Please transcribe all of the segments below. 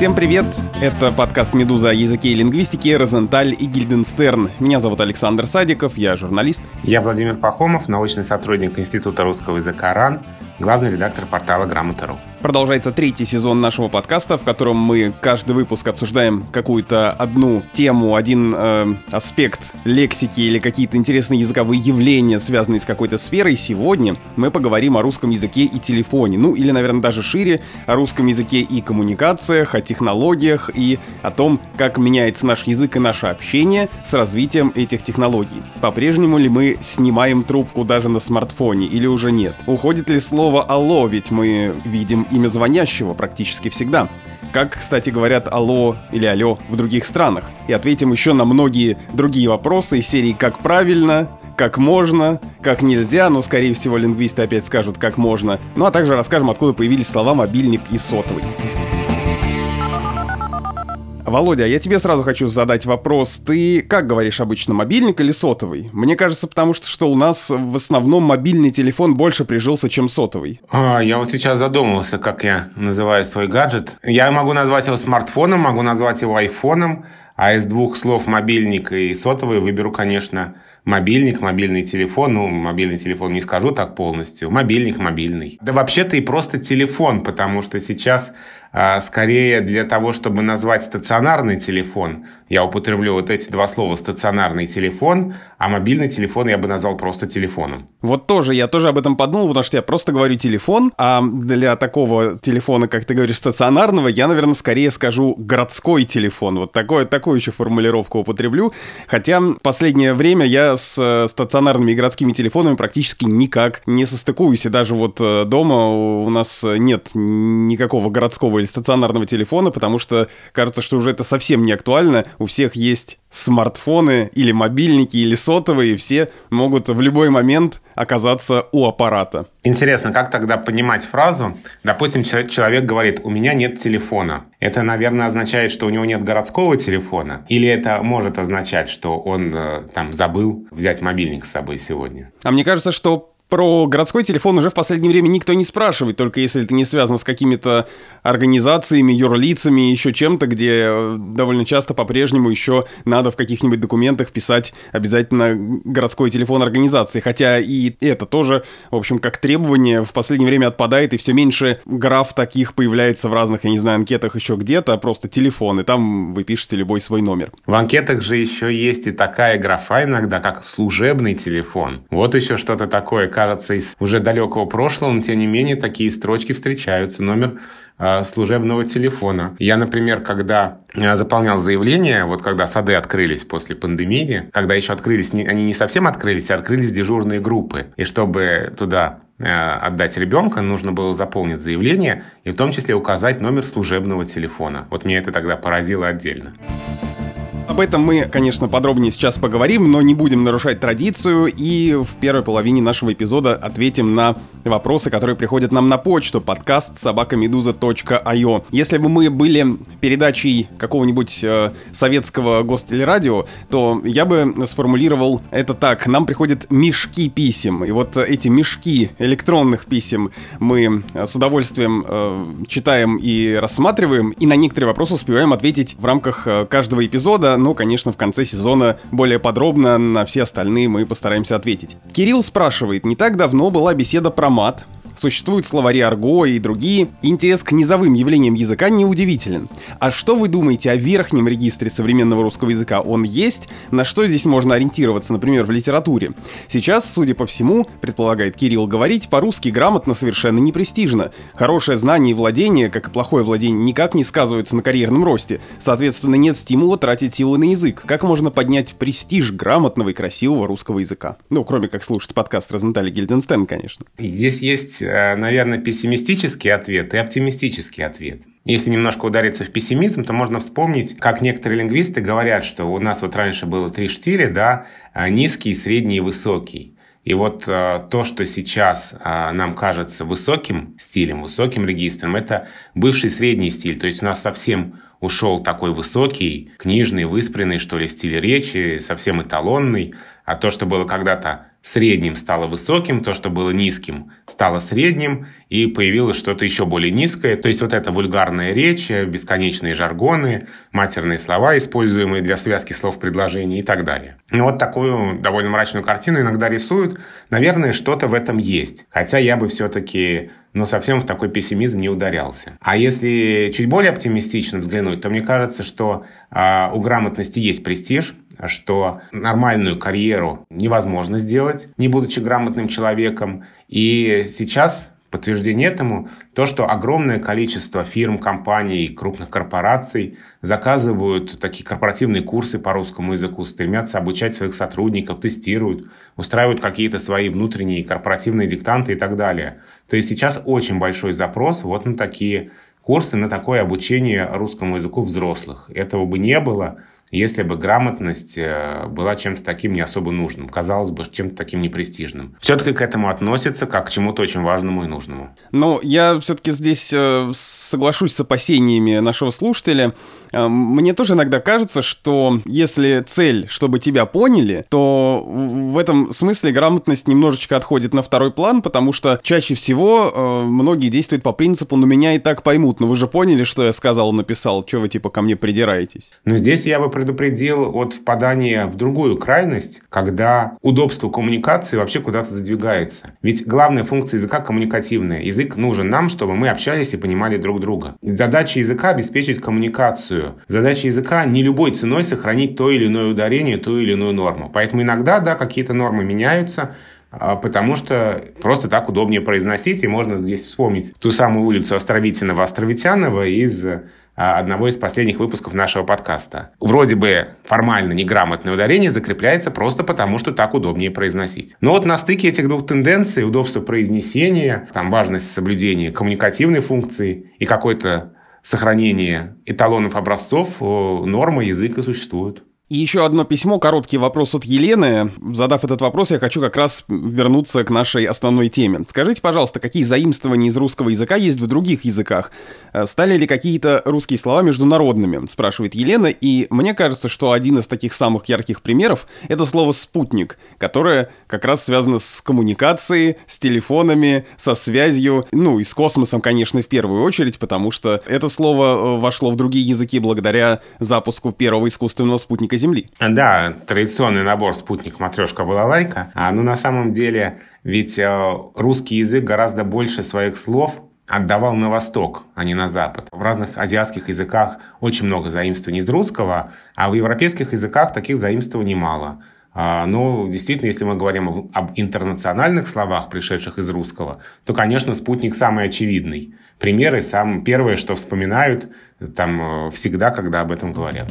Всем привет! Это подкаст «Медуза» о языке и лингвистике «Розенталь» и «Гильденстерн». Меня зовут Александр Садиков, я журналист. Я Владимир Пахомов, научный сотрудник Института русского языка РАН, главный редактор портала «Грамота.ру». Продолжается третий сезон нашего подкаста, в котором мы каждый выпуск обсуждаем какую-то одну тему, один э, аспект лексики или какие-то интересные языковые явления, связанные с какой-то сферой. Сегодня мы поговорим о русском языке и телефоне. Ну, или, наверное, даже шире, о русском языке и коммуникациях, о технологиях и о том, как меняется наш язык и наше общение с развитием этих технологий. По-прежнему ли мы снимаем трубку даже на смартфоне или уже нет? Уходит ли слово «алло», ведь мы видим имя звонящего практически всегда. Как, кстати, говорят «алло» или «алло» в других странах. И ответим еще на многие другие вопросы из серии «Как правильно?», как можно, как нельзя, но, скорее всего, лингвисты опять скажут, как можно. Ну а также расскажем, откуда появились слова «мобильник» и «сотовый». Володя, я тебе сразу хочу задать вопрос. Ты как говоришь обычно, мобильник или сотовый? Мне кажется, потому что, что у нас в основном мобильный телефон больше прижился, чем сотовый. А, я вот сейчас задумался, как я называю свой гаджет. Я могу назвать его смартфоном, могу назвать его айфоном, а из двух слов мобильник и сотовый выберу, конечно, мобильник, мобильный телефон. Ну, мобильный телефон не скажу так полностью. Мобильник, мобильный. Да вообще-то и просто телефон, потому что сейчас скорее для того, чтобы назвать стационарный телефон, я употреблю вот эти два слова «стационарный телефон», а мобильный телефон я бы назвал просто телефоном. Вот тоже, я тоже об этом подумал, потому что я просто говорю телефон, а для такого телефона, как ты говоришь, стационарного, я, наверное, скорее скажу городской телефон. Вот такое, такую еще формулировку употреблю. Хотя в последнее время я с э, стационарными и городскими телефонами практически никак не состыкуюсь. И даже вот э, дома у нас нет никакого городского или стационарного телефона, потому что кажется, что уже это совсем не актуально. У всех есть смартфоны или мобильники или сотовые, и все могут в любой момент оказаться у аппарата. Интересно, как тогда понимать фразу? Допустим, человек говорит, у меня нет телефона. Это, наверное, означает, что у него нет городского телефона? Или это может означать, что он э, там забыл взять мобильник с собой сегодня? А мне кажется, что про городской телефон уже в последнее время никто не спрашивает, только если это не связано с какими-то организациями, юрлицами, еще чем-то, где э, довольно часто по-прежнему еще надо в каких-нибудь документах писать обязательно городской телефон организации. Хотя и это тоже, в общем, как требование в последнее время отпадает, и все меньше граф таких появляется в разных, я не знаю, анкетах еще где-то, а просто телефон, и там вы пишете любой свой номер. В анкетах же еще есть и такая графа иногда, как служебный телефон. Вот еще что-то такое, кажется, из уже далекого прошлого, но тем не менее такие строчки встречаются. Номер э, служебного телефона. Я, например, когда э, заполнял заявление, вот когда сады открылись после пандемии, когда еще открылись, они не совсем открылись, а открылись дежурные группы. И чтобы туда э, отдать ребенка, нужно было заполнить заявление и в том числе указать номер служебного телефона. Вот меня это тогда поразило отдельно. Об этом мы, конечно, подробнее сейчас поговорим, но не будем нарушать традицию и в первой половине нашего эпизода ответим на вопросы, которые приходят нам на почту подкаст собакамедуза.io. Если бы мы были передачей какого-нибудь э, советского гостелерадио, то я бы сформулировал это так. Нам приходят мешки писем, и вот эти мешки электронных писем мы с удовольствием э, читаем и рассматриваем, и на некоторые вопросы успеваем ответить в рамках э, каждого эпизода, но, конечно, в конце сезона более подробно на все остальные мы постараемся ответить. Кирилл спрашивает, не так давно была беседа про мат, Существуют словари арго и другие. Интерес к низовым явлениям языка неудивителен. А что вы думаете о верхнем регистре современного русского языка? Он есть? На что здесь можно ориентироваться, например, в литературе? Сейчас, судя по всему, предполагает Кирилл, говорить по-русски грамотно совершенно не престижно. Хорошее знание и владение, как и плохое владение, никак не сказывается на карьерном росте. Соответственно, нет стимула тратить силы на язык. Как можно поднять престиж грамотного и красивого русского языка? Ну, кроме как слушать подкаст Розентали Гильденстен, конечно. Здесь есть Э, наверное, пессимистический ответ и оптимистический ответ. Если немножко удариться в пессимизм, то можно вспомнить, как некоторые лингвисты говорят, что у нас вот раньше было три штиля, да, э, низкий, средний и высокий. И вот э, то, что сейчас э, нам кажется высоким стилем, высоким регистром, это бывший средний стиль. То есть у нас совсем ушел такой высокий, книжный, выспренный, что ли, стиль речи, совсем эталонный. А то, что было когда-то средним стало высоким, то, что было низким, стало средним, и появилось что-то еще более низкое. То есть вот эта вульгарная речь, бесконечные жаргоны, матерные слова, используемые для связки слов предложений и так далее. Ну вот такую довольно мрачную картину иногда рисуют. Наверное, что-то в этом есть. Хотя я бы все-таки но совсем в такой пессимизм не ударялся. А если чуть более оптимистично взглянуть, то мне кажется, что э, у грамотности есть престиж, что нормальную карьеру невозможно сделать, не будучи грамотным человеком. И сейчас Подтверждение этому то, что огромное количество фирм, компаний, крупных корпораций заказывают такие корпоративные курсы по русскому языку, стремятся обучать своих сотрудников, тестируют, устраивают какие-то свои внутренние корпоративные диктанты и так далее. То есть сейчас очень большой запрос вот на такие курсы, на такое обучение русскому языку взрослых. Этого бы не было, если бы грамотность э, была чем-то таким не особо нужным, казалось бы, чем-то таким непрестижным. Все-таки к этому относится как к чему-то очень важному и нужному. Ну, я все-таки здесь э, соглашусь с опасениями нашего слушателя. Э, мне тоже иногда кажется, что если цель, чтобы тебя поняли, то в этом смысле грамотность немножечко отходит на второй план, потому что чаще всего многие действуют по принципу «ну меня и так поймут, но вы же поняли, что я сказал, написал, что вы типа ко мне придираетесь». Но здесь я бы предупредил от впадания в другую крайность, когда удобство коммуникации вообще куда-то задвигается. Ведь главная функция языка коммуникативная. Язык нужен нам, чтобы мы общались и понимали друг друга. Задача языка обеспечить коммуникацию. Задача языка не любой ценой сохранить то или иное ударение, ту или иную норму. Поэтому иногда, да, какие-то нормы меняются, а, потому что просто так удобнее произносить, и можно здесь вспомнить ту самую улицу Островитинова-Островитянова из одного из последних выпусков нашего подкаста. Вроде бы формально неграмотное ударение закрепляется просто потому, что так удобнее произносить. Но вот на стыке этих двух тенденций, удобство произнесения, там важность соблюдения коммуникативной функции и какое-то сохранение эталонов образцов, нормы языка существуют. И еще одно письмо, короткий вопрос от Елены. Задав этот вопрос, я хочу как раз вернуться к нашей основной теме. Скажите, пожалуйста, какие заимствования из русского языка есть в других языках? Э, стали ли какие-то русские слова международными? Спрашивает Елена. И мне кажется, что один из таких самых ярких примеров — это слово «спутник», которое как раз связано с коммуникацией, с телефонами, со связью, ну и с космосом, конечно, в первую очередь, потому что это слово э, вошло в другие языки благодаря запуску первого искусственного спутника Земли. Да, традиционный набор спутник, матрешка, балалайка. А, ну, на самом деле, ведь э, русский язык гораздо больше своих слов отдавал на восток, а не на запад. В разных азиатских языках очень много заимствований из русского, а в европейских языках таких заимствований мало. А, но действительно, если мы говорим об интернациональных словах, пришедших из русского, то, конечно, спутник самый очевидный. Примеры, самое первое, что вспоминают там э, всегда, когда об этом говорят.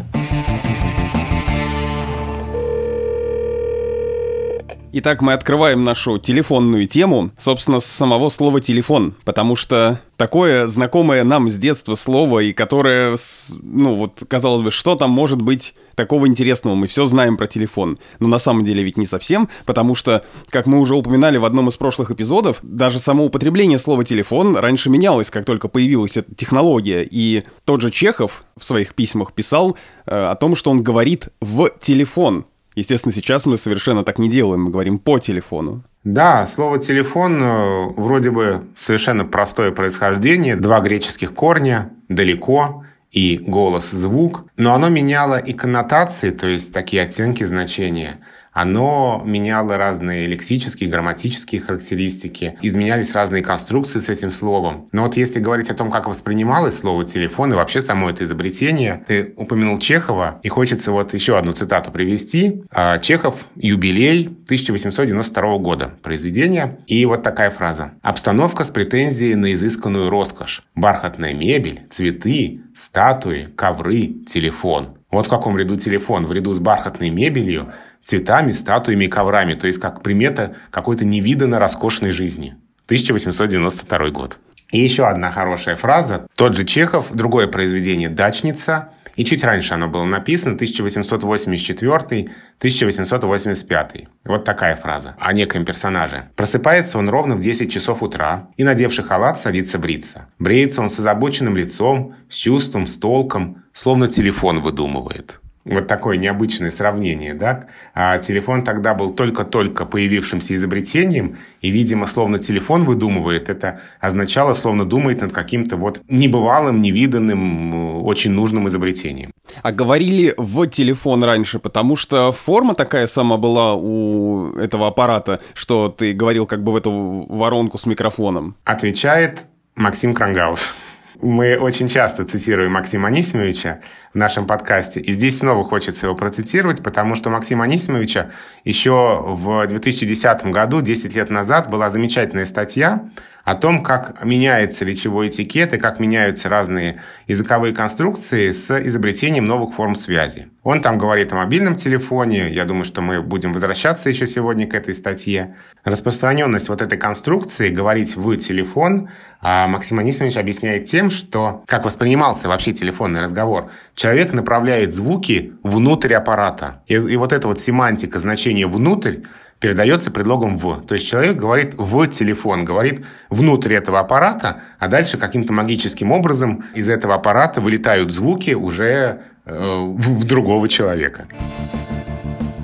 Итак, мы открываем нашу телефонную тему, собственно, с самого слова «телефон», потому что такое знакомое нам с детства слово, и которое, ну вот, казалось бы, что там может быть такого интересного, мы все знаем про телефон. Но на самом деле ведь не совсем, потому что, как мы уже упоминали в одном из прошлых эпизодов, даже само употребление слова «телефон» раньше менялось, как только появилась эта технология. И тот же Чехов в своих письмах писал э, о том, что он говорит в телефон. Естественно, сейчас мы совершенно так не делаем, мы говорим по телефону. Да, слово «телефон» э, вроде бы совершенно простое происхождение, два греческих корня, «далеко», и голос-звук, но оно меняло и коннотации, то есть такие оттенки значения – оно меняло разные лексические, грамматические характеристики, изменялись разные конструкции с этим словом. Но вот если говорить о том, как воспринималось слово «телефон» и вообще само это изобретение, ты упомянул Чехова, и хочется вот еще одну цитату привести. А, Чехов «Юбилей 1892 года» произведение. И вот такая фраза. «Обстановка с претензией на изысканную роскошь. Бархатная мебель, цветы, статуи, ковры, телефон». Вот в каком ряду телефон. В ряду с бархатной мебелью – цветами, статуями и коврами, то есть как примета какой-то невиданно роскошной жизни. 1892 год. И еще одна хорошая фраза. Тот же Чехов, другое произведение «Дачница», и чуть раньше оно было написано, 1884-1885. Вот такая фраза о неком персонаже. Просыпается он ровно в 10 часов утра и, надевший халат, садится бриться. Бреется он с озабоченным лицом, с чувством, с толком, словно телефон выдумывает. Вот такое необычное сравнение, да? А телефон тогда был только-только появившимся изобретением, и, видимо, словно телефон выдумывает, это означало, словно думает над каким-то вот небывалым, невиданным, очень нужным изобретением. А говорили в телефон раньше, потому что форма такая сама была у этого аппарата, что ты говорил как бы в эту воронку с микрофоном. Отвечает Максим Крангаус. Мы очень часто цитируем Максима Анисимовича в нашем подкасте, и здесь снова хочется его процитировать, потому что Максима Анисимовича еще в 2010 году, 10 лет назад, была замечательная статья о том, как меняется речевой этикет и как меняются разные языковые конструкции с изобретением новых форм связи. Он там говорит о мобильном телефоне, я думаю, что мы будем возвращаться еще сегодня к этой статье. Распространенность вот этой конструкции говорить в телефон а Максим Анисимович объясняет тем, что как воспринимался вообще телефонный разговор. Человек направляет звуки внутрь аппарата. И, и вот эта вот семантика, значение «внутрь» передается предлогом «в». То есть человек говорит в телефон, говорит внутрь этого аппарата, а дальше каким-то магическим образом из этого аппарата вылетают звуки уже э, в, другого человека.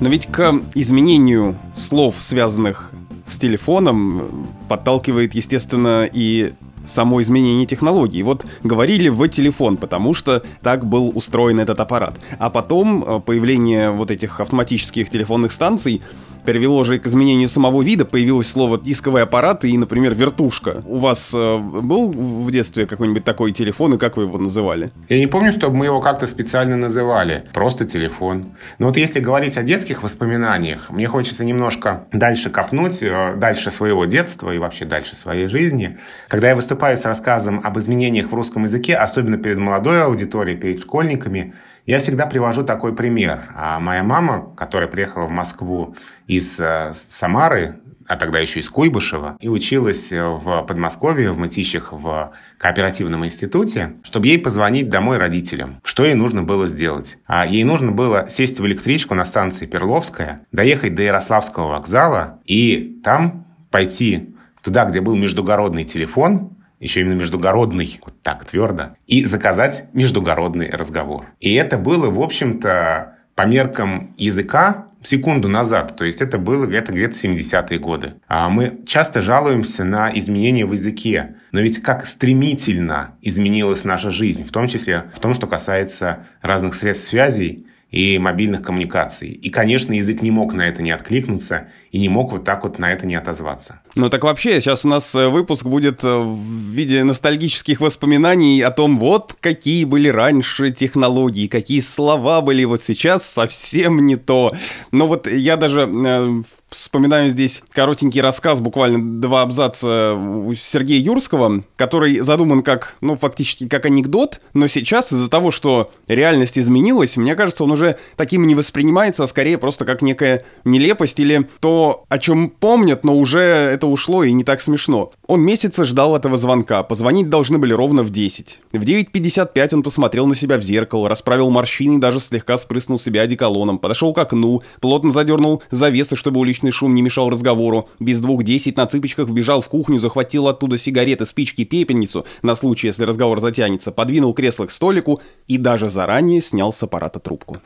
Но ведь к изменению слов, связанных с телефоном, подталкивает, естественно, и само изменение технологий. Вот говорили в телефон, потому что так был устроен этот аппарат. А потом э, появление вот этих автоматических телефонных станций привело же к изменению самого вида, появилось слово дисковый аппарат и, например, вертушка. У вас э, был в детстве какой-нибудь такой телефон, и как вы его называли? Я не помню, чтобы мы его как-то специально называли. Просто телефон. Но вот если говорить о детских воспоминаниях, мне хочется немножко дальше копнуть, э, дальше своего детства и вообще дальше своей жизни. Когда я выступаю с рассказом об изменениях в русском языке, особенно перед молодой аудиторией, перед школьниками, я всегда привожу такой пример. А моя мама, которая приехала в Москву из э, Самары, а тогда еще из Куйбышева, и училась в Подмосковье, в Мытищах, в кооперативном институте, чтобы ей позвонить домой родителям. Что ей нужно было сделать? А ей нужно было сесть в электричку на станции Перловская, доехать до Ярославского вокзала и там пойти туда, где был междугородный телефон, еще именно междугородный, вот так твердо, и заказать междугородный разговор. И это было, в общем-то, по меркам языка секунду назад, то есть это было где-то где-то 70-е годы. А мы часто жалуемся на изменения в языке, но ведь как стремительно изменилась наша жизнь, в том числе в том, что касается разных средств связи и мобильных коммуникаций. И, конечно, язык не мог на это не откликнуться и не мог вот так вот на это не отозваться. Ну так вообще, сейчас у нас э, выпуск будет э, в виде ностальгических воспоминаний о том, вот какие были раньше технологии, какие слова были вот сейчас совсем не то. Но вот я даже э, вспоминаю здесь коротенький рассказ, буквально два абзаца у Сергея Юрского, который задуман как, ну, фактически как анекдот, но сейчас из-за того, что реальность изменилась, мне кажется, он уже таким не воспринимается, а скорее просто как некая нелепость или то, о чем помнят, но уже это ушло и не так смешно. Он месяца ждал этого звонка, позвонить должны были ровно в 10. В 9.55 он посмотрел на себя в зеркало, расправил морщины и даже слегка спрыснул себя одеколоном, подошел к окну, плотно задернул завесы, чтобы уличный уличный шум не мешал разговору. Без двух десять на цыпочках вбежал в кухню, захватил оттуда сигареты, спички, пепельницу, на случай, если разговор затянется, подвинул кресло к столику и даже заранее снял с аппарата трубку.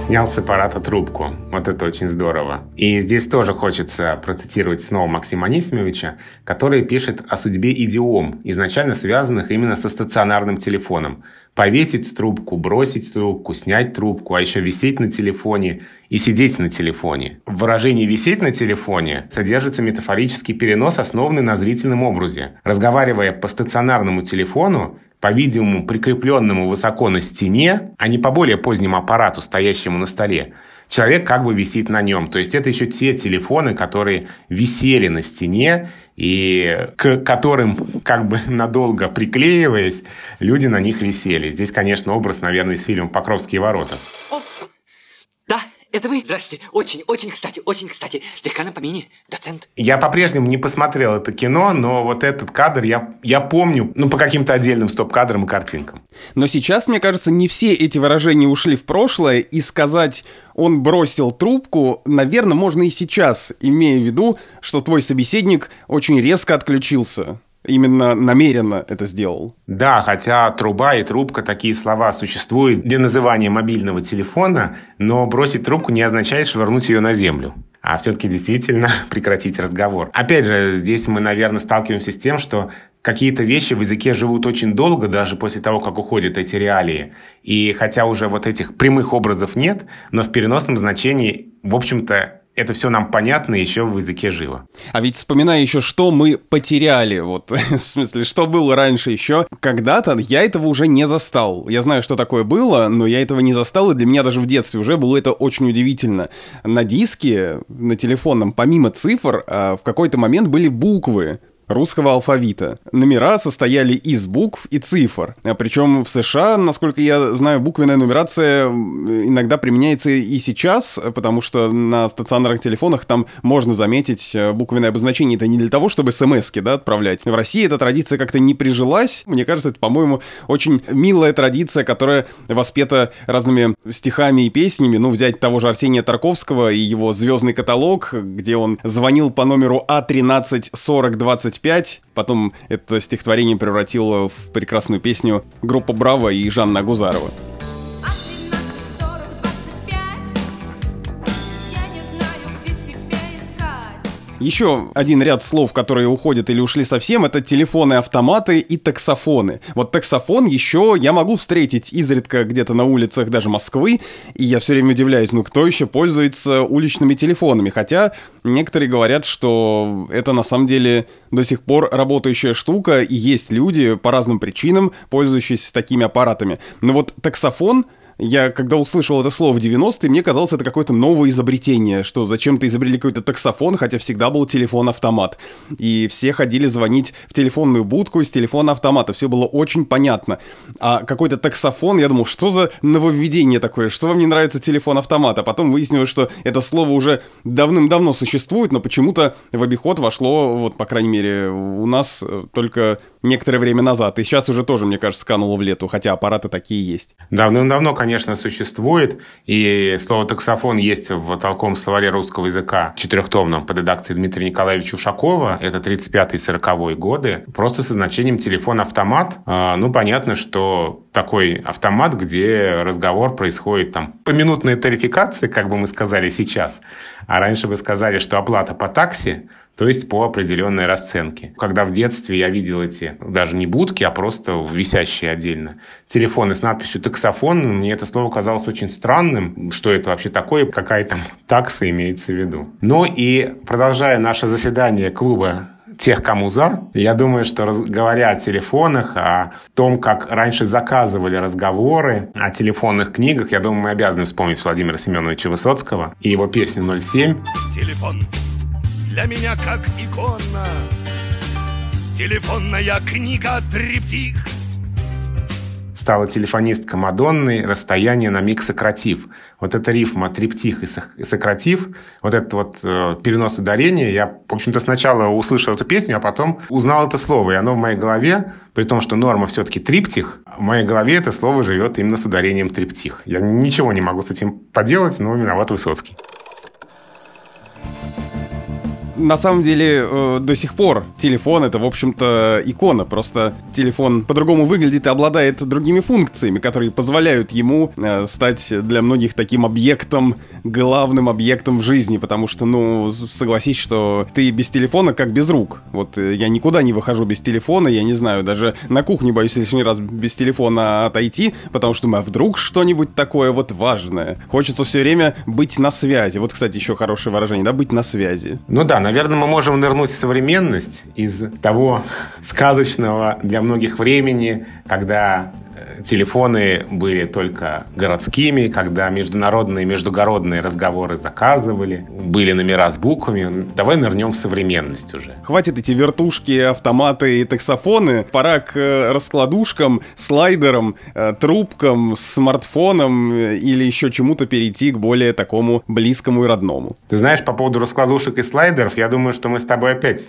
Снял с аппарата трубку. Вот это очень здорово. И здесь тоже хочется процитировать снова Максима Анисимовича, который пишет о судьбе идиом, изначально связанных именно со стационарным телефоном повесить трубку, бросить трубку, снять трубку, а еще висеть на телефоне и сидеть на телефоне. В выражении «висеть на телефоне» содержится метафорический перенос, основанный на зрительном образе. Разговаривая по стационарному телефону, по-видимому, прикрепленному высоко на стене, а не по более позднему аппарату, стоящему на столе, человек как бы висит на нем. То есть это еще те телефоны, которые висели на стене и к которым, как бы надолго приклеиваясь, люди на них висели. Здесь, конечно, образ, наверное, из фильма «Покровские ворота». Да, это вы? Здрасте. Очень, очень кстати, очень кстати. Слегка на помине, доцент. Я по-прежнему не посмотрел это кино, но вот этот кадр я, я помню, ну, по каким-то отдельным стоп-кадрам и картинкам. Но сейчас, мне кажется, не все эти выражения ушли в прошлое, и сказать «он бросил трубку», наверное, можно и сейчас, имея в виду, что твой собеседник очень резко отключился. Именно намеренно это сделал. Да, хотя труба и трубка такие слова существуют для называния мобильного телефона, но бросить трубку не означает швырнуть ее на землю а все-таки действительно прекратить разговор. Опять же, здесь мы, наверное, сталкиваемся с тем, что какие-то вещи в языке живут очень долго, даже после того, как уходят эти реалии. И хотя уже вот этих прямых образов нет, но в переносном значении, в общем-то, это все нам понятно еще в языке живо. А ведь вспоминая еще, что мы потеряли, вот, в смысле, что было раньше еще, когда-то я этого уже не застал. Я знаю, что такое было, но я этого не застал, и для меня даже в детстве уже было это очень удивительно. На диске, на телефонном, помимо цифр, а, в какой-то момент были буквы русского алфавита. Номера состояли из букв и цифр. А причем в США, насколько я знаю, буквенная нумерация иногда применяется и сейчас, потому что на стационарных телефонах там можно заметить э, буквенное обозначение. Это не для того, чтобы смс да, отправлять. В России эта традиция как-то не прижилась. Мне кажется, это, по-моему, очень милая традиция, которая воспета разными стихами и песнями. Ну, взять того же Арсения Тарковского и его «Звездный каталог», где он звонил по номеру А13 40 20 25. Потом это стихотворение превратило в прекрасную песню группа «Браво» и Жанна Гузарова. Еще один ряд слов, которые уходят или ушли совсем, это телефоны, автоматы и таксофоны. Вот таксофон еще я могу встретить изредка где-то на улицах даже Москвы, и я все время удивляюсь, ну кто еще пользуется уличными телефонами? Хотя некоторые говорят, что это на самом деле до сих пор работающая штука, и есть люди по разным причинам, пользующиеся такими аппаратами. Но вот таксофон — я, когда услышал это слово в 90-е, мне казалось, это какое-то новое изобретение, что зачем-то изобрели какой-то таксофон, хотя всегда был телефон-автомат. И все ходили звонить в телефонную будку из телефона-автомата. Все было очень понятно. А какой-то таксофон, я думал, что за нововведение такое? Что вам не нравится телефон-автомат? А потом выяснилось, что это слово уже давным-давно существует, но почему-то в обиход вошло, вот, по крайней мере, у нас э, только некоторое время назад. И сейчас уже тоже, мне кажется, кануло в лету, хотя аппараты такие есть. Давным-давно, конечно, существует. И слово «таксофон» есть в толковом словаре русского языка четырехтомном под редакцией Дмитрия Николаевича Ушакова. Это 35-40 годы. Просто со значением телефон-автомат. А, ну, понятно, что такой автомат, где разговор происходит там по минутной тарификации, как бы мы сказали сейчас. А раньше бы сказали, что оплата по такси – то есть по определенной расценке. Когда в детстве я видел эти, даже не будки, а просто висящие отдельно, телефоны с надписью «таксофон», мне это слово казалось очень странным, что это вообще такое, какая там такса имеется в виду. Ну и продолжая наше заседание клуба тех, кому за. Я думаю, что говоря о телефонах, о том, как раньше заказывали разговоры, о телефонных книгах, я думаю, мы обязаны вспомнить Владимира Семеновича Высоцкого и его песню «07». Телефон для меня как икона. Телефонная книга «Триптих» стала телефонистка Мадонны «Расстояние на миг сократив». Вот эта рифма «триптих» и «сократив», вот этот вот э, перенос ударения, я, в общем-то, сначала услышал эту песню, а потом узнал это слово, и оно в моей голове, при том, что норма все-таки «триптих», в моей голове это слово живет именно с ударением «триптих». Я ничего не могу с этим поделать, но виноват Высоцкий на самом деле э, до сих пор телефон это, в общем-то, икона. Просто телефон по-другому выглядит и обладает другими функциями, которые позволяют ему э, стать для многих таким объектом, главным объектом в жизни. Потому что, ну, согласись, что ты без телефона как без рук. Вот э, я никуда не выхожу без телефона, я не знаю, даже на кухне боюсь лишний раз без телефона отойти, потому что, ну, а вдруг что-нибудь такое вот важное. Хочется все время быть на связи. Вот, кстати, еще хорошее выражение, да, быть на связи. Ну да, наверное, мы можем нырнуть в современность из того сказочного для многих времени, когда телефоны были только городскими, когда международные, междугородные разговоры заказывали, были номера с буквами. Давай нырнем в современность уже. Хватит эти вертушки, автоматы и таксофоны. Пора к э, раскладушкам, слайдерам, э, трубкам, смартфонам э, или еще чему-то перейти к более такому близкому и родному. Ты знаешь, по поводу раскладушек и слайдеров, я думаю, что мы с тобой опять...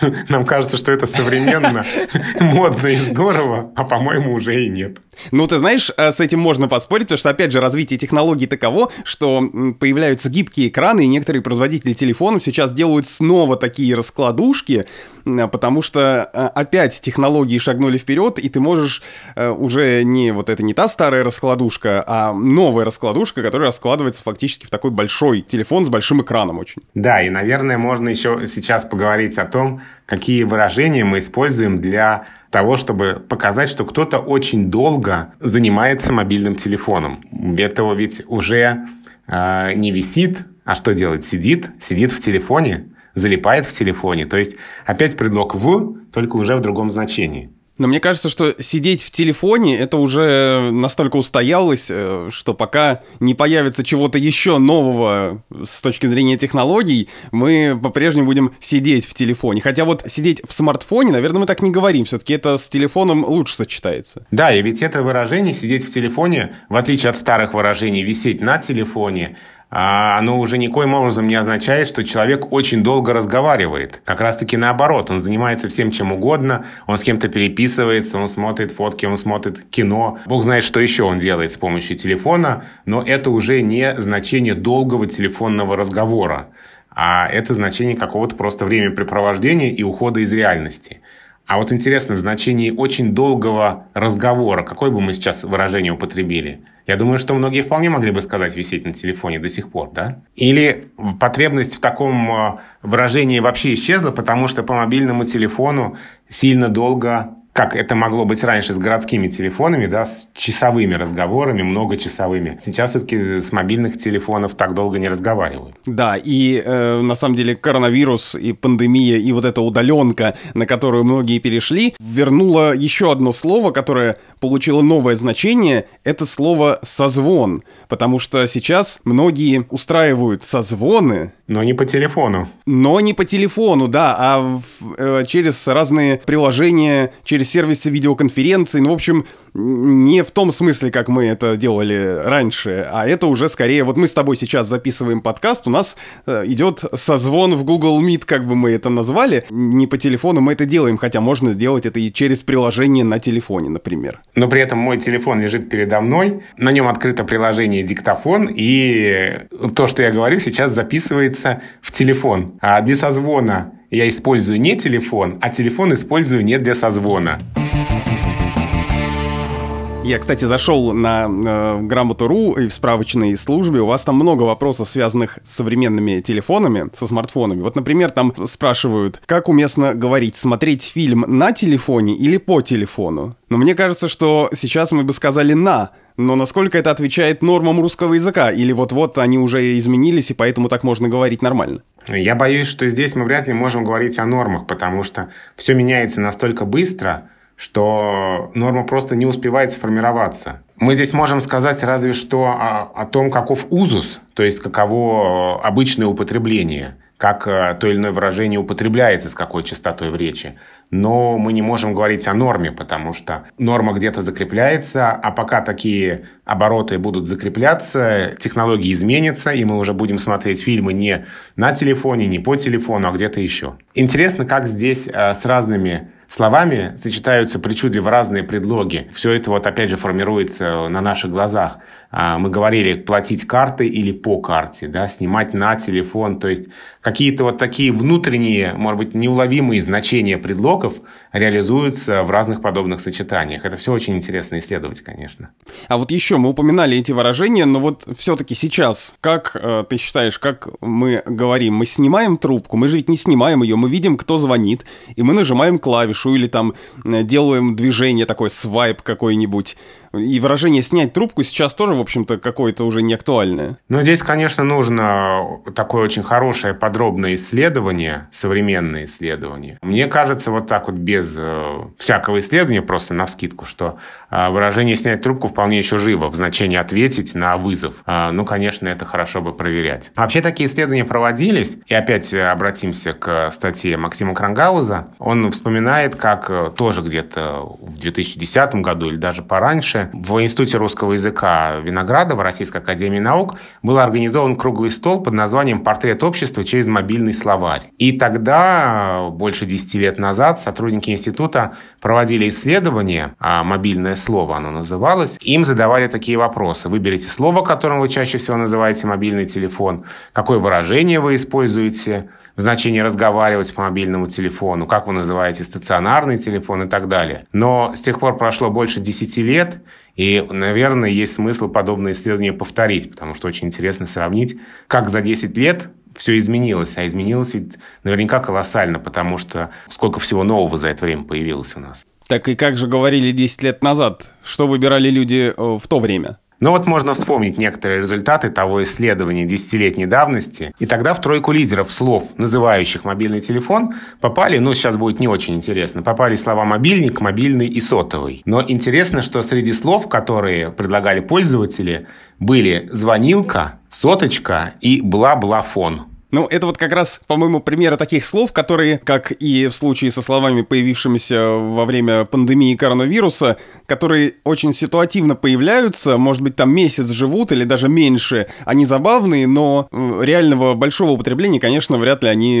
Нам кажется, что это современно, модно и здорово, а по-моему уже и нет. Ну, ты знаешь, э, с этим можно поспорить, потому что, опять же, развитие технологий таково, что появляются гибкие экраны, и некоторые производители телефонов сейчас делают снова такие раскладушки, потому что э, опять технологии шагнули вперед, и ты можешь э, уже не вот это не та старая раскладушка, а новая раскладушка, которая раскладывается фактически в такой большой телефон с большим экраном очень. Да, и, наверное, можно еще сейчас поговорить о том, какие выражения мы используем для того, чтобы показать, что кто-то очень долго занимается мобильным телефоном. Это ведь уже э, не висит, а что делает? Сидит, сидит в телефоне, залипает в телефоне. То есть опять предлог «в», только уже в другом значении. Но мне кажется, что сидеть в телефоне это уже настолько устоялось, э, что пока не появится чего-то еще нового с точки зрения технологий, мы по-прежнему будем сидеть в телефоне. Хотя вот сидеть в смартфоне, наверное, мы так не говорим. Все-таки это с телефоном лучше сочетается. Да, и ведь это выражение «сидеть в телефоне», в отличие от старых выражений «висеть на телефоне», оно уже никоим образом не означает, что человек очень долго разговаривает. Как раз-таки наоборот, он занимается всем чем угодно, он с кем-то переписывается, он смотрит фотки, он смотрит кино. Бог знает, что еще он делает с помощью телефона, но это уже не значение долгого телефонного разговора, а это значение какого-то просто времяпрепровождения и ухода из реальности. А вот интересно, в значении очень долгого разговора, какое бы мы сейчас выражение употребили? Я думаю, что многие вполне могли бы сказать висеть на телефоне до сих пор, да? Или потребность в таком э, выражении вообще исчезла, потому что по мобильному телефону сильно долго как это могло быть раньше с городскими телефонами, да, с часовыми разговорами, многочасовыми. Сейчас все-таки с мобильных телефонов так долго не разговаривают. Да, и э, на самом деле коронавирус и пандемия и вот эта удаленка, на которую многие перешли, вернула еще одно слово, которое получило новое значение. Это слово «созвон», потому что сейчас многие устраивают созвоны, но не по телефону. Но не по телефону, да, а в, э, через разные приложения, через сервисы видеоконференции. Ну, в общем, не в том смысле, как мы это делали раньше, а это уже скорее, вот мы с тобой сейчас записываем подкаст, у нас э, идет созвон в Google Meet, как бы мы это назвали, не по телефону мы это делаем, хотя можно сделать это и через приложение на телефоне, например. Но при этом мой телефон лежит передо мной, на нем открыто приложение диктофон, и то, что я говорю, сейчас записывается в телефон. А для созвона я использую не телефон, а телефон использую не для созвона. Я, кстати, зашел на э, грамоту.ру и в справочной службе. У вас там много вопросов, связанных с современными телефонами, со смартфонами. Вот, например, там спрашивают, как уместно говорить, смотреть фильм на телефоне или по телефону? Но мне кажется, что сейчас мы бы сказали «на», но насколько это отвечает нормам русского языка? Или вот-вот они уже изменились, и поэтому так можно говорить нормально? Я боюсь, что здесь мы вряд ли можем говорить о нормах, потому что все меняется настолько быстро – что норма просто не успевает сформироваться. Мы здесь можем сказать разве что о, о том, каков узус, то есть каково обычное употребление, как э, то или иное выражение употребляется, с какой частотой в речи. Но мы не можем говорить о норме, потому что норма где-то закрепляется, а пока такие обороты будут закрепляться, технологии изменятся, и мы уже будем смотреть фильмы не на телефоне, не по телефону, а где-то еще. Интересно, как здесь э, с разными словами сочетаются причудливо разные предлоги. Все это вот опять же формируется на наших глазах. А, мы говорили платить картой или по карте, да, снимать на телефон, то есть какие-то вот такие внутренние, может быть, неуловимые значения предлогов реализуются в разных подобных сочетаниях. Это все очень интересно исследовать, конечно. А вот еще мы упоминали эти выражения, но вот все-таки сейчас, как э, ты считаешь, как мы говорим, мы снимаем трубку, мы же ведь не снимаем ее, мы видим, кто звонит, и мы нажимаем клавишу или там э, делаем движение, такой свайп какой-нибудь. И выражение «снять трубку» сейчас тоже, в общем-то, какое-то уже не актуальное. Ну, здесь, конечно, нужно такое очень хорошее подробное исследование, современное исследование. Мне кажется, вот так вот без э, всякого исследования, просто на вскидку, что э, выражение «снять трубку» вполне еще живо в значении «ответить на вызов». Э, ну, конечно, это хорошо бы проверять. Вообще такие исследования проводились, и опять обратимся к статье Максима Крангауза. Он вспоминает, как тоже где-то в 2010 году или даже пораньше раньше в Институте русского языка Виноградова Российской академии наук был организован круглый стол под названием «Портрет общества через мобильный словарь». И тогда, больше 10 лет назад, сотрудники института проводили исследование, а мобильное слово оно называлось, им задавали такие вопросы. Выберите слово, которым вы чаще всего называете мобильный телефон, какое выражение вы используете, в значении разговаривать по мобильному телефону, как вы называете стационарный телефон и так далее. Но с тех пор прошло больше 10 лет, и, наверное, есть смысл подобные исследования повторить, потому что очень интересно сравнить, как за 10 лет все изменилось. А изменилось ведь наверняка колоссально, потому что сколько всего нового за это время появилось у нас. Так и как же говорили 10 лет назад? Что выбирали люди э, в то время? Но вот можно вспомнить некоторые результаты того исследования десятилетней давности. И тогда в тройку лидеров слов, называющих мобильный телефон, попали, ну сейчас будет не очень интересно, попали слова мобильник, мобильный и сотовый. Но интересно, что среди слов, которые предлагали пользователи, были звонилка, соточка и бла-бла-фон. Ну, это вот как раз, по-моему, примеры таких слов, которые, как и в случае со словами, появившимися во время пандемии коронавируса, которые очень ситуативно появляются, может быть, там месяц живут или даже меньше. Они забавные, но реального большого употребления, конечно, вряд ли они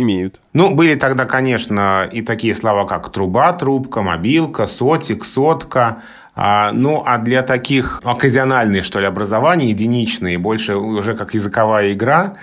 имеют. Ну, были тогда, конечно, и такие слова, как труба, трубка, мобилка, сотик, сотка, а, ну, а для таких оказиональных, что ли, образований, единичные, больше уже как языковая игра,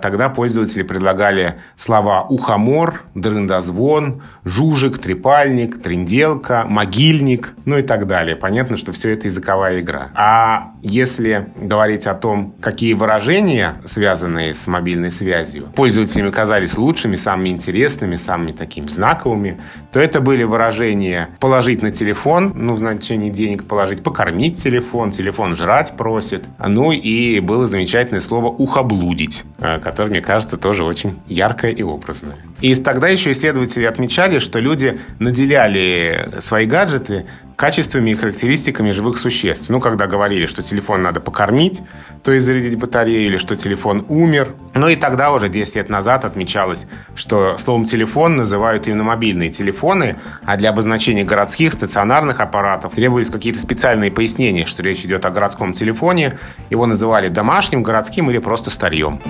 тогда пользователи предлагали слова «ухомор», «дрындозвон», «жужик», «трепальник», «тринделка», «могильник», ну и так далее. Понятно, что все это языковая игра. А если говорить о том, какие выражения, связанные с мобильной связью, пользователями казались лучшими, самыми интересными, самыми такими знаковыми, то это были выражения «положить на телефон», ну, в значении денег положить, «покормить телефон», «телефон жрать просит», ну и было замечательное слово «ухоблудить». Э, которое, мне кажется, тоже очень яркое и образное. И тогда еще исследователи отмечали, что люди наделяли свои гаджеты качествами и характеристиками живых существ. Ну, когда говорили, что телефон надо покормить, то есть зарядить батарею, или что телефон умер. Ну и тогда уже 10 лет назад отмечалось, что словом «телефон» называют именно мобильные телефоны, а для обозначения городских стационарных аппаратов требовались какие-то специальные пояснения, что речь идет о городском телефоне. Его называли домашним, городским или просто старьем.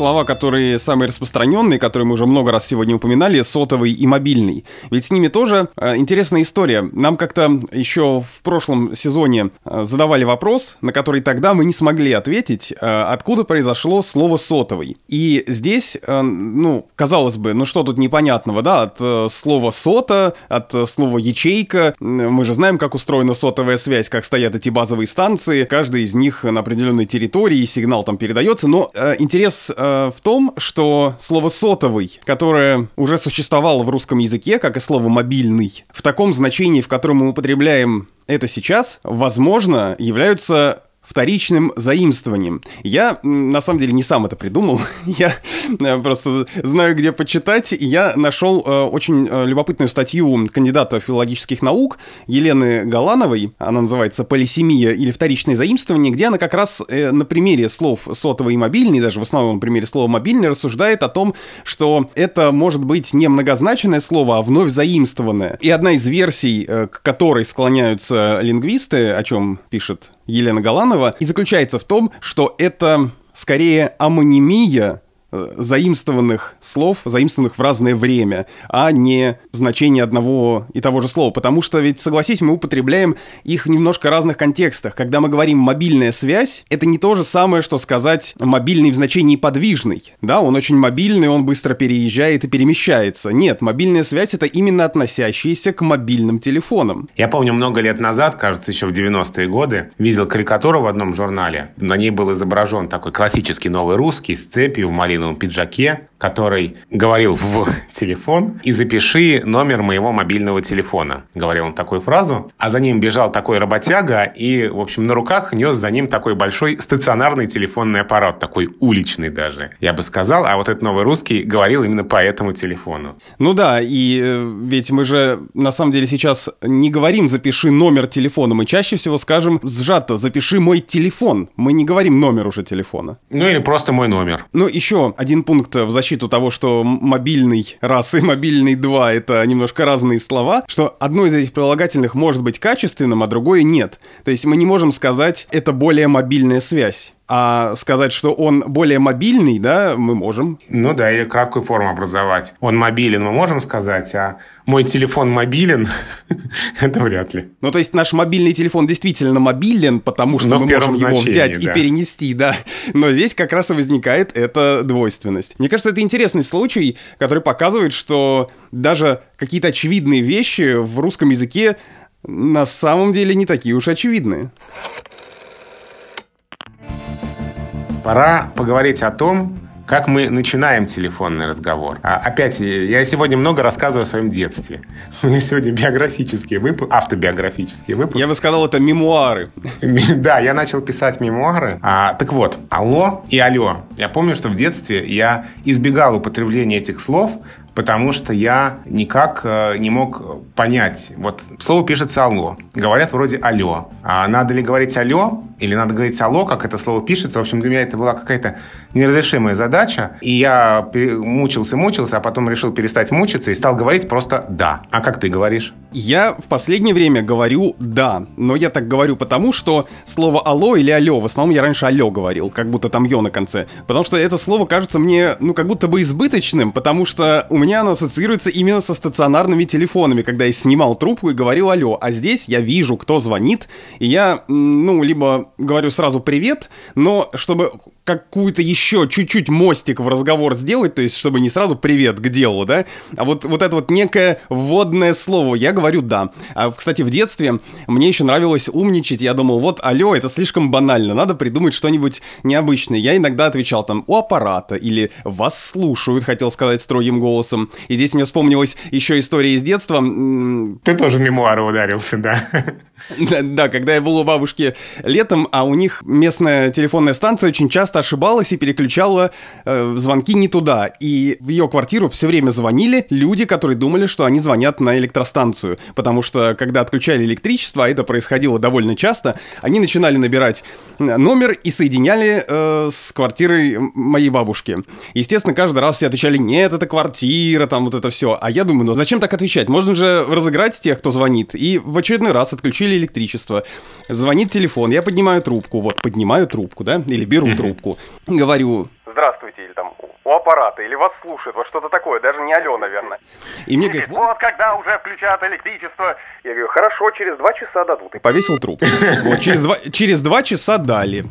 Слова, которые самые распространенные, которые мы уже много раз сегодня упоминали, сотовый и мобильный. Ведь с ними тоже э, интересная история. Нам как-то еще в прошлом сезоне э, задавали вопрос, на который тогда мы не смогли ответить, э, откуда произошло слово сотовый. И здесь, э, ну, казалось бы, ну что тут непонятного, да, от э, слова сота, от э, слова ячейка. Мы же знаем, как устроена сотовая связь, как стоят эти базовые станции. Каждый из них на определенной территории, сигнал там передается. Но э, интерес э, В том, что слово «сотовый», которое уже существовало в русском языке, как и слово «мобильный», в таком значении, в котором мы употребляем это сейчас, возможно, являются вторичным заимствованием. Я, на самом деле, не сам это придумал. я э, просто знаю, где почитать. Я нашел э, очень э, любопытную статью кандидата филологических наук Елены Галановой. Она называется «Полисемия или вторичное заимствование», где она как раз на примере слов «сотовый» и «мобильный», даже в основном на примере слова «мобильный», рассуждает о том, что это может быть не многозначное слово, а вновь заимствованное. И одна из версий, к которой склоняются лингвисты, о чем пишет Елена Галанова, и заключается в том, что это скорее амонимия заимствованных слов, заимствованных в разное время, а не значение одного и того же слова. Потому что ведь, согласись, мы употребляем их в немножко разных контекстах. Когда мы говорим «мобильная связь», это не то же самое, что сказать «мобильный» в значении «подвижный». Да, он очень мобильный, он быстро переезжает и перемещается. Нет, мобильная связь — это именно относящаяся к мобильным телефонам. Я помню, много лет назад, кажется, еще в 90-е годы, видел карикатуру в одном журнале. На ней был изображен такой классический новый русский с цепью в малиновом малиновом пиджаке, который говорил в телефон «И запиши номер моего мобильного телефона», говорил он такую фразу, а за ним бежал такой работяга и, в общем, на руках нес за ним такой большой стационарный телефонный аппарат, такой уличный даже, я бы сказал, а вот этот новый русский говорил именно по этому телефону. Ну да, и э, ведь мы же на самом деле сейчас не говорим «запиши номер телефона», мы чаще всего скажем сжато «запиши мой телефон», мы не говорим номер уже телефона. Ну или просто мой номер. Ну еще один пункт в защиту того, что мобильный раз и мобильный два — это немножко разные слова, что одно из этих прилагательных может быть качественным, а другое нет. То есть мы не можем сказать «это более мобильная связь». А сказать, что он более мобильный, да, мы можем. Ну да, или краткую форму образовать. Он мобилен, мы можем сказать, а мой телефон мобилен, это вряд ли. Ну, то есть наш мобильный телефон действительно мобилен, потому что Но мы можем его взять да. и перенести, да. Но здесь как раз и возникает эта двойственность. Мне кажется, это интересный случай, который показывает, что даже какие-то очевидные вещи в русском языке на самом деле не такие уж очевидные. Пора поговорить о том, как мы начинаем телефонный разговор. А, опять, я сегодня много рассказываю о своем детстве. У меня сегодня биографический выпуск, автобиографический выпуск. Я бы сказал, это мемуары. Да, я начал писать мемуары. А, так вот, алло и алло. Я помню, что в детстве я избегал употребления этих слов, потому что я никак э, не мог понять. Вот слово пишется «алло». Говорят вроде «алло». А надо ли говорить «алло» или надо говорить «алло», как это слово пишется? В общем, для меня это была какая-то неразрешимая задача. И я мучился, мучился, а потом решил перестать мучиться и стал говорить просто «да». А как ты говоришь? Я в последнее время говорю «да», но я так говорю потому, что слово «алло» или «алло», в основном я раньше «алло» говорил, как будто там «ё» на конце. Потому что это слово кажется мне, ну, как будто бы избыточным, потому что у меня оно ассоциируется именно со стационарными телефонами, когда я снимал трубку и говорил «алло», а здесь я вижу, кто звонит, и я, ну, либо говорю сразу «привет», но чтобы какую-то еще чуть-чуть мостик в разговор сделать, то есть чтобы не сразу «привет» к делу, да, а вот, вот это вот некое вводное слово, я говорю «да». А, кстати, в детстве мне еще нравилось умничать, я думал, вот алло, это слишком банально, надо придумать что-нибудь необычное. Я иногда отвечал там «у аппарата» или «вас слушают», хотел сказать строгим голосом. И здесь мне вспомнилась еще история из детства. Ты тоже мемуары ударился, да? Да, да, когда я был у бабушки летом, а у них местная телефонная станция очень часто ошибалась и переключала э, звонки не туда. И в ее квартиру все время звонили люди, которые думали, что они звонят на электростанцию. Потому что, когда отключали электричество, а это происходило довольно часто, они начинали набирать номер и соединяли э, с квартирой моей бабушки. Естественно, каждый раз все отвечали, нет, это квартира, там вот это все. А я думаю, ну зачем так отвечать? Можно же разыграть тех, кто звонит. И в очередной раз отключили электричество. Звонит телефон, я поднимаю трубку, вот, поднимаю трубку, да, или беру трубку. Говорю, здравствуйте, или там у аппарата, или вас слушают, вот что-то такое, даже не алло, наверное. И мне говорит, вот когда уже включат электричество. Я говорю, хорошо, через два часа дадут. И повесил трубку. Вот, через два часа дали.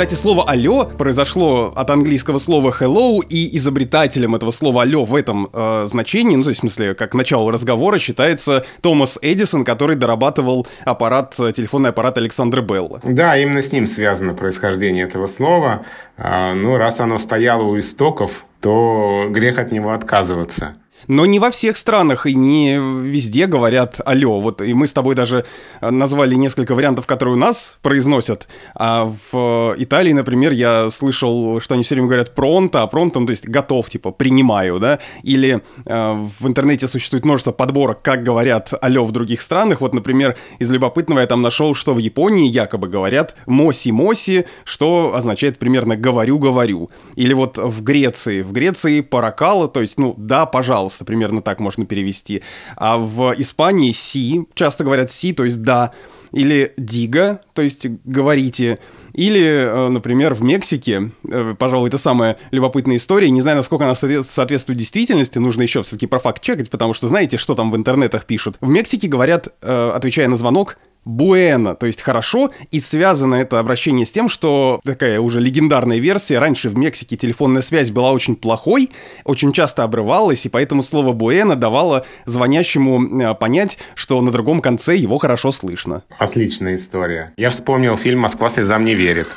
Кстати, слово «алло» произошло от английского слова «hello», и изобретателем этого слова «алло» в этом э, значении, ну, то есть, в смысле, как начало разговора, считается Томас Эдисон, который дорабатывал аппарат, телефонный аппарат Александра Белла. Да, именно с ним связано происхождение этого слова. А, ну, раз оно стояло у истоков, то грех от него отказываться. Но не во всех странах и не везде говорят «алло». Вот и мы с тобой даже э, назвали несколько вариантов, которые у нас произносят. А в Италии, например, я слышал, что они все время говорят «пронто», а «пронто», ну, то есть «готов», типа «принимаю», да? Или э, в интернете существует множество подборок, как говорят «алло» в других странах. Вот, например, из любопытного я там нашел, что в Японии якобы говорят «моси-моси», что означает примерно «говорю-говорю». Или вот в Греции. В Греции «паракала», то есть, ну, «да, пожалуйста» пожалуйста, примерно так можно перевести. А в Испании си, часто говорят си, то есть да, или дига, то есть говорите, или, э, например, в Мексике, э, пожалуй, это самая любопытная история, не знаю, насколько она соответствует действительности, нужно еще все-таки про факт чекать, потому что знаете, что там в интернетах пишут. В Мексике говорят, э, отвечая на звонок, Буэна, то есть хорошо, и связано это обращение с тем, что такая уже легендарная версия, раньше в Мексике телефонная связь была очень плохой, очень часто обрывалась, и поэтому слово Буэна давало звонящему э, понять, что на другом конце его хорошо слышно. Отличная история. Я вспомнил фильм «Москва слезам не верит».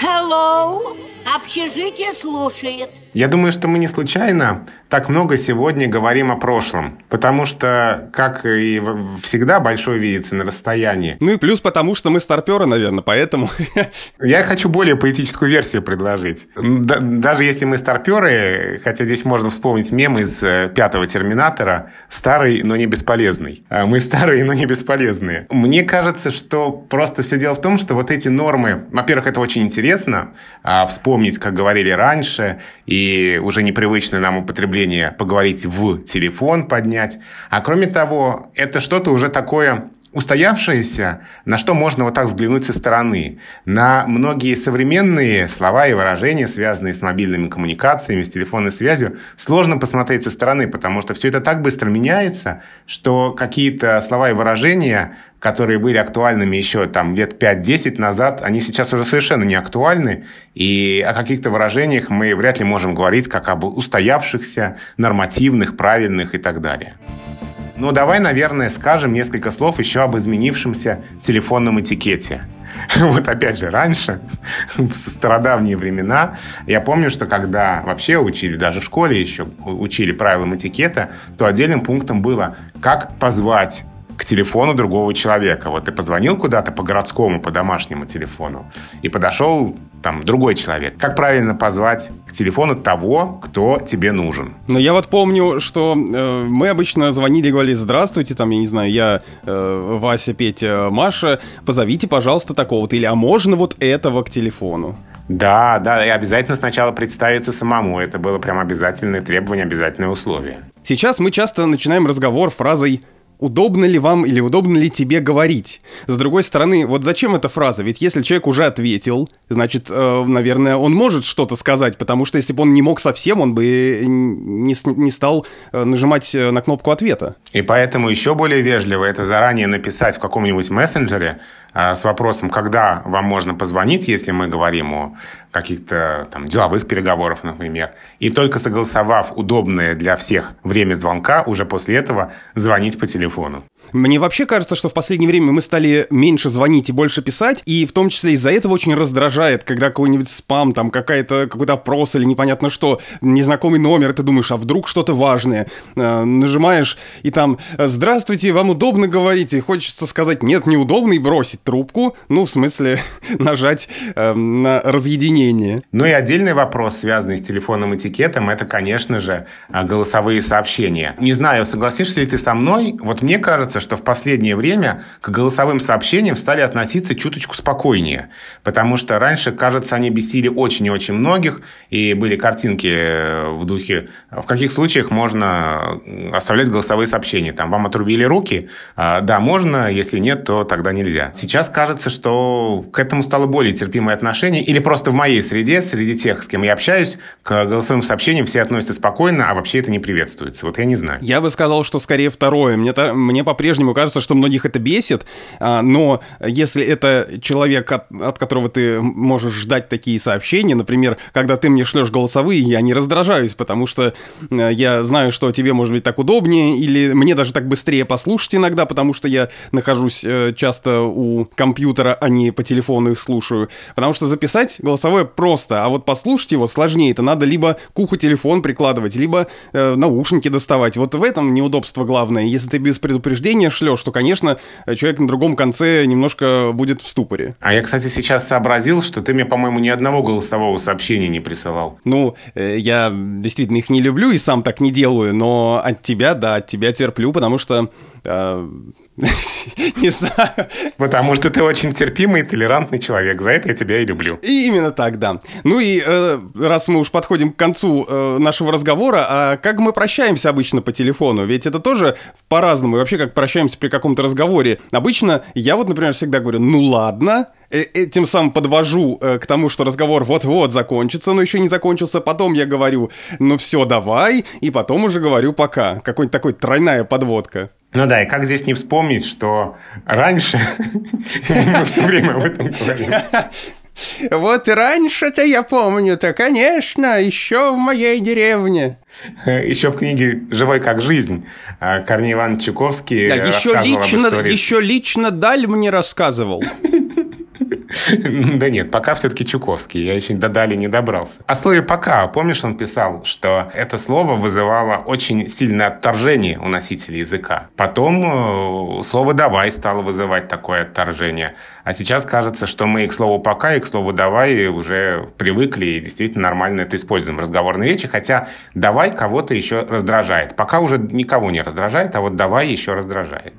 Hello! Общежитие слушает. Я думаю, что мы не случайно так много сегодня говорим о прошлом, потому что, как и всегда, большое видится на расстоянии. Ну и плюс потому, что мы старперы, наверное, поэтому... Я хочу более поэтическую версию предложить. Даже если мы старперы, хотя здесь можно вспомнить мем из э, пятого Терминатора, старый, но не бесполезный. А мы старые, но не бесполезные. Мне кажется, что просто все дело в том, что вот эти нормы, во-первых, это очень интересно, а вспомнить, как говорили раньше, и уже непривычное нам употребление поговорить в телефон поднять. А кроме того, это что-то уже такое устоявшееся, на что можно вот так взглянуть со стороны. На многие современные слова и выражения, связанные с мобильными коммуникациями, с телефонной связью, сложно посмотреть со стороны, потому что все это так быстро меняется, что какие-то слова и выражения которые были актуальными еще там лет 5-10 назад, они сейчас уже совершенно не актуальны, и о каких-то выражениях мы вряд ли можем говорить как об устоявшихся, нормативных, правильных и так далее. Но давай, наверное, скажем несколько слов еще об изменившемся телефонном этикете. Вот опять же, раньше, в стародавние времена, я помню, что когда вообще учили, даже в школе еще учили правилам этикета, то отдельным пунктом было, как позвать к телефону другого человека. Вот ты позвонил куда-то по городскому, по домашнему телефону, и подошел там другой человек. Как правильно позвать к телефону того, кто тебе нужен? Но я вот помню, что э, мы обычно звонили и говорили, здравствуйте, там, я не знаю, я э, Вася, Петя, Маша, позовите, пожалуйста, такого-то, или а можно вот этого к телефону? Да, да, и обязательно сначала представиться самому. Это было прям обязательное требование, обязательное условие. Сейчас мы часто начинаем разговор фразой удобно ли вам или удобно ли тебе говорить. С другой стороны, вот зачем эта фраза? Ведь если человек уже ответил, значит, э, наверное, он может что-то сказать, потому что если бы он не мог совсем, он бы не, не стал э, нажимать э, на кнопку ответа. И поэтому еще более вежливо это заранее написать в каком-нибудь мессенджере, с вопросом, когда вам можно позвонить, если мы говорим о каких-то там деловых переговорах, например, и только согласовав удобное для всех время звонка, уже после этого звонить по телефону. Мне вообще кажется, что в последнее время мы стали меньше звонить и больше писать, и в том числе из-за этого очень раздражает, когда какой-нибудь спам, там какая-то, какой-то опрос или непонятно что, незнакомый номер, ты думаешь, а вдруг что-то важное. Э, нажимаешь, и там «Здравствуйте, вам удобно говорить?» И хочется сказать «Нет, неудобно» и бросить трубку, ну, в смысле, нажать э, на разъединение. Ну и отдельный вопрос, связанный с телефонным этикетом, это, конечно же, голосовые сообщения. Не знаю, согласишься ли ты со мной, вот мне кажется, что в последнее время к голосовым сообщениям стали относиться чуточку спокойнее. Потому что раньше, кажется, они бесили очень и очень многих, и были картинки э, в духе, в каких случаях можно оставлять голосовые сообщения. Там вам отрубили руки, а, да, можно, если нет, то тогда нельзя. Сейчас кажется, что к этому стало более терпимое отношение, или просто в моей среде, среди тех, с кем я общаюсь, к голосовым сообщениям все относятся спокойно, а вообще это не приветствуется. Вот я не знаю. Я бы сказал, что скорее второе. Мне, мне по по-прежнему кажется, что многих это бесит, а, но если это человек, от, от которого ты можешь ждать такие сообщения, например, когда ты мне шлешь голосовые, я не раздражаюсь, потому что э, я знаю, что тебе может быть так удобнее, или мне даже так быстрее послушать иногда, потому что я нахожусь э, часто у компьютера, а не по телефону их слушаю. Потому что записать голосовое просто, а вот послушать его сложнее. Это надо либо к уху телефон прикладывать, либо э, наушники доставать. Вот в этом неудобство главное. Если ты без предупреждения сообщение шлешь, то, конечно, человек на другом конце немножко будет в ступоре. А я, кстати, сейчас сообразил, что ты мне, по-моему, ни одного голосового сообщения не присылал. Ну, э, я действительно их не люблю и сам так не делаю, но от тебя, да, от тебя терплю, потому что Не знаю. Потому что ты очень терпимый и толерантный человек. За это я тебя и люблю. И именно так, да. Ну и э, раз мы уж подходим к концу э, нашего разговора, а как мы прощаемся обычно по телефону? Ведь это тоже по-разному. И вообще, как прощаемся при каком-то разговоре. Обычно я вот, например, всегда говорю, ну ладно, этим самым подвожу э, к тому, что разговор вот-вот закончится, но еще не закончился. Потом я говорю, ну все, давай, и потом уже говорю пока. Какой-нибудь такой тройная подводка. Ну да, и как здесь не вспомнить, что раньше мы все время об этом говорим. Вот раньше-то я помню-то, конечно, еще в моей деревне. Еще в книге «Живой как жизнь» Корней Иванович Чуковский да, еще лично, еще лично Даль мне рассказывал. Да нет, пока все-таки Чуковский. Я еще до Дали не добрался. О слове «пока». Помнишь, он писал, что это слово вызывало очень сильное отторжение у носителей языка. Потом э, слово «давай» стало вызывать такое отторжение. А сейчас кажется, что мы и к слову «пока», и к слову «давай» уже привыкли и действительно нормально это используем в разговорной речи. Хотя «давай» кого-то еще раздражает. Пока уже никого не раздражает, а вот «давай» еще раздражает.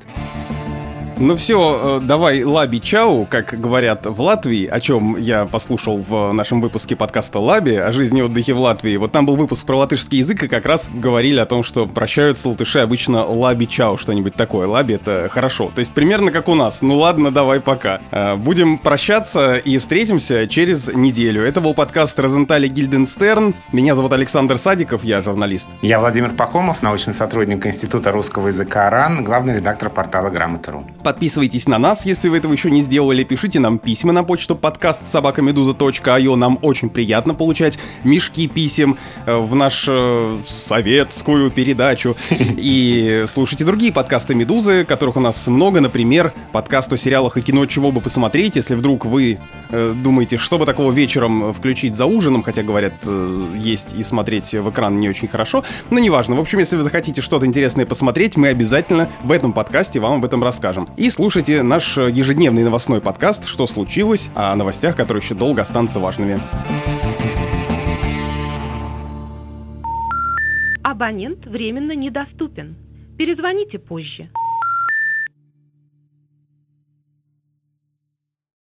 Ну все, э, давай лаби чау, как говорят в Латвии, о чем я послушал в нашем выпуске подкаста Лаби о жизни и отдыхе в Латвии. Вот там был выпуск про латышский язык, и как раз говорили о том, что прощаются латыши обычно лаби чау, что-нибудь такое. Лаби это хорошо. То есть примерно как у нас. Ну ладно, давай пока. Э, будем прощаться и встретимся через неделю. Это был подкаст Розентали Гильденстерн. Меня зовут Александр Садиков, я журналист. Я Владимир Пахомов, научный сотрудник Института русского языка РАН, главный редактор портала Грамота.ру. Подписывайтесь на нас, если вы этого еще не сделали. Пишите нам письма на почту подкаст собакамедуза.io. Нам очень приятно получать мешки писем э, в нашу советскую передачу. И слушайте другие подкасты Медузы, которых у нас много. Например, подкаст о сериалах и кино «Чего бы посмотреть», если вдруг вы э, думаете, что бы такого вечером включить за ужином, хотя, говорят, э, есть и смотреть в экран не очень хорошо, но неважно. В общем, если вы захотите что-то интересное посмотреть, мы обязательно в этом подкасте вам об этом расскажем. И слушайте наш ежедневный новостной подкаст «Что случилось?» о новостях, которые еще долго останутся важными. Абонент временно недоступен. Перезвоните позже.